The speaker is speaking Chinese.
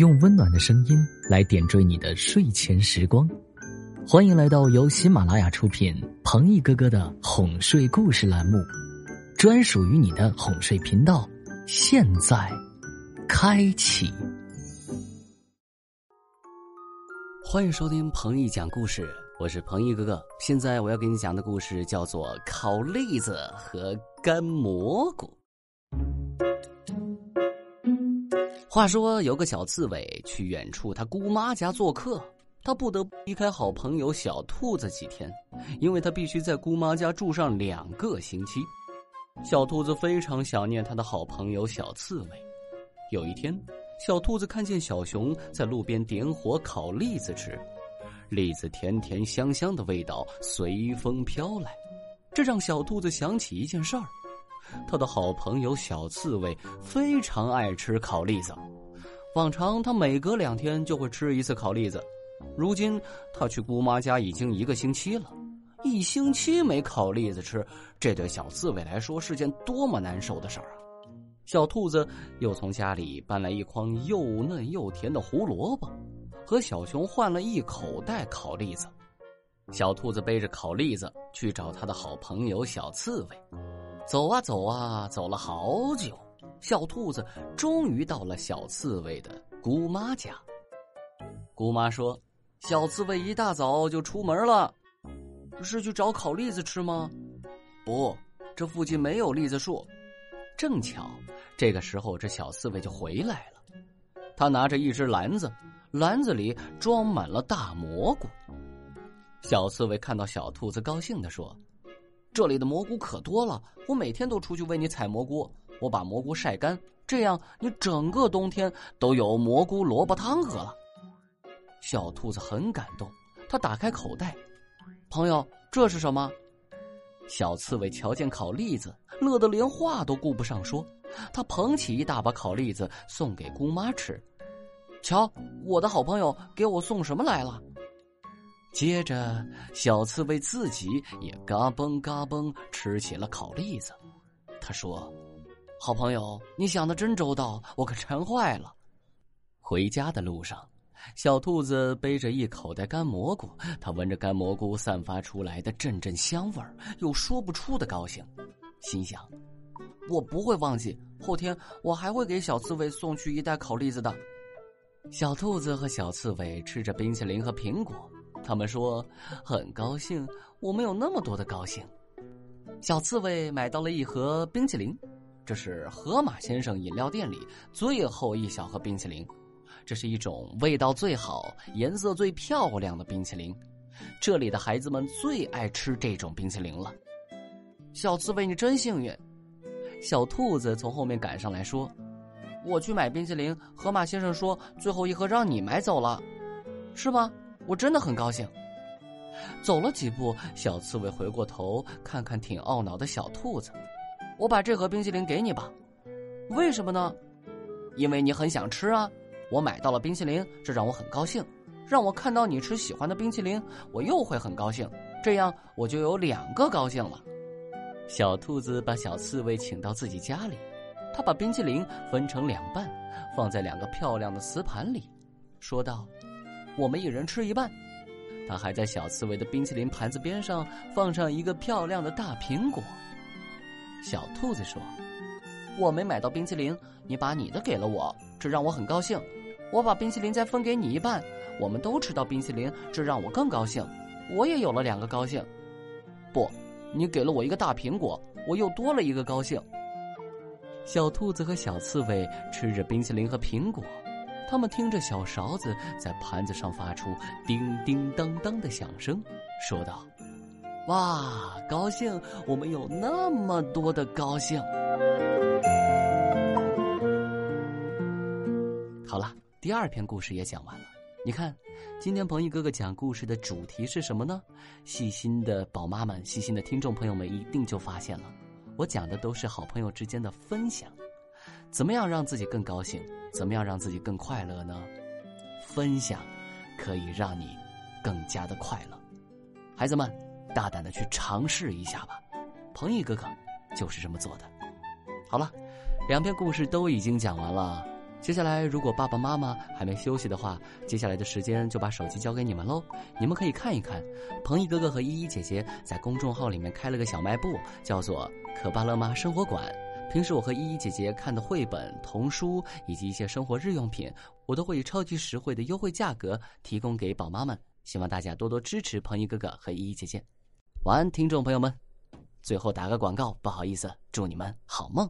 用温暖的声音来点缀你的睡前时光。欢迎来到由喜马拉雅出品、彭毅哥哥的哄睡故事栏目，专属于你的哄睡频道。现在开启。欢迎收听彭毅讲故事，我是彭毅哥哥。现在我要给你讲的故事叫做《烤栗子和干蘑菇》。话说有个小刺猬去远处他姑妈家做客，他不得不离开好朋友小兔子几天，因为他必须在姑妈家住上两个星期。小兔子非常想念他的好朋友小刺猬。有一天，小兔子看见小熊在路边点火烤栗子吃，栗子甜甜香香的味道随风飘来，这让小兔子想起一件事儿。他的好朋友小刺猬非常爱吃烤栗子，往常他每隔两天就会吃一次烤栗子。如今他去姑妈家已经一个星期了，一星期没烤栗子吃，这对小刺猬来说是件多么难受的事儿啊！小兔子又从家里搬来一筐又嫩又甜的胡萝卜，和小熊换了一口袋烤栗子。小兔子背着烤栗子去找他的好朋友小刺猬。走啊走啊，走了好久，小兔子终于到了小刺猬的姑妈家。姑妈说：“小刺猬一大早就出门了，是去找烤栗子吃吗？”“不，这附近没有栗子树。”正巧这个时候，这小刺猬就回来了。他拿着一只篮子，篮子里装满了大蘑菇。小刺猬看到小兔子，高兴地说。这里的蘑菇可多了，我每天都出去为你采蘑菇。我把蘑菇晒干，这样你整个冬天都有蘑菇萝卜汤喝了。小兔子很感动，他打开口袋，朋友，这是什么？小刺猬瞧见烤栗子，乐得连话都顾不上说。他捧起一大把烤栗子送给姑妈吃。瞧，我的好朋友给我送什么来了？接着，小刺猬自己也嘎嘣嘎嘣吃起了烤栗子。他说：“好朋友，你想的真周到，我可馋坏了。”回家的路上，小兔子背着一口袋干蘑菇，它闻着干蘑菇散发出来的阵阵香味儿，有说不出的高兴，心想：“我不会忘记，后天我还会给小刺猬送去一袋烤栗子的。”小兔子和小刺猬吃着冰淇淋和苹果。他们说很高兴，我们有那么多的高兴。小刺猬买到了一盒冰淇淋，这是河马先生饮料店里最后一小盒冰淇淋。这是一种味道最好、颜色最漂亮的冰淇淋，这里的孩子们最爱吃这种冰淇淋了。小刺猬，你真幸运！小兔子从后面赶上来说：“我去买冰淇淋，河马先生说最后一盒让你买走了，是吗？”我真的很高兴。走了几步，小刺猬回过头看看挺懊恼的小兔子，我把这盒冰淇淋给你吧。为什么呢？因为你很想吃啊。我买到了冰淇淋，这让我很高兴。让我看到你吃喜欢的冰淇淋，我又会很高兴。这样我就有两个高兴了。小兔子把小刺猬请到自己家里，他把冰淇淋分成两半，放在两个漂亮的瓷盘里，说道。我们一人吃一半，他还在小刺猬的冰淇淋盘子边上放上一个漂亮的大苹果。小兔子说：“我没买到冰淇淋，你把你的给了我，这让我很高兴。我把冰淇淋再分给你一半，我们都吃到冰淇淋，这让我更高兴。我也有了两个高兴。不，你给了我一个大苹果，我又多了一个高兴。”小兔子和小刺猬吃着冰淇淋和苹果。他们听着小勺子在盘子上发出叮叮当当的响声，说道：“哇，高兴！我们有那么多的高兴。”好了，第二篇故事也讲完了。你看，今天彭毅哥哥讲故事的主题是什么呢？细心的宝妈们、细心的听众朋友们一定就发现了，我讲的都是好朋友之间的分享。怎么样让自己更高兴？怎么样让自己更快乐呢？分享可以让你更加的快乐。孩子们，大胆的去尝试一下吧。彭毅哥哥就是这么做的。好了，两篇故事都已经讲完了，接下来，如果爸爸妈妈还没休息的话，接下来的时间就把手机交给你们喽。你们可以看一看，彭毅哥哥和依依姐姐在公众号里面开了个小卖部，叫做“可巴乐妈生活馆”。平时我和依依姐姐看的绘本、童书以及一些生活日用品，我都会以超级实惠的优惠价格提供给宝妈们。希望大家多多支持彭一哥哥和依依姐姐。晚安，听众朋友们。最后打个广告，不好意思，祝你们好梦。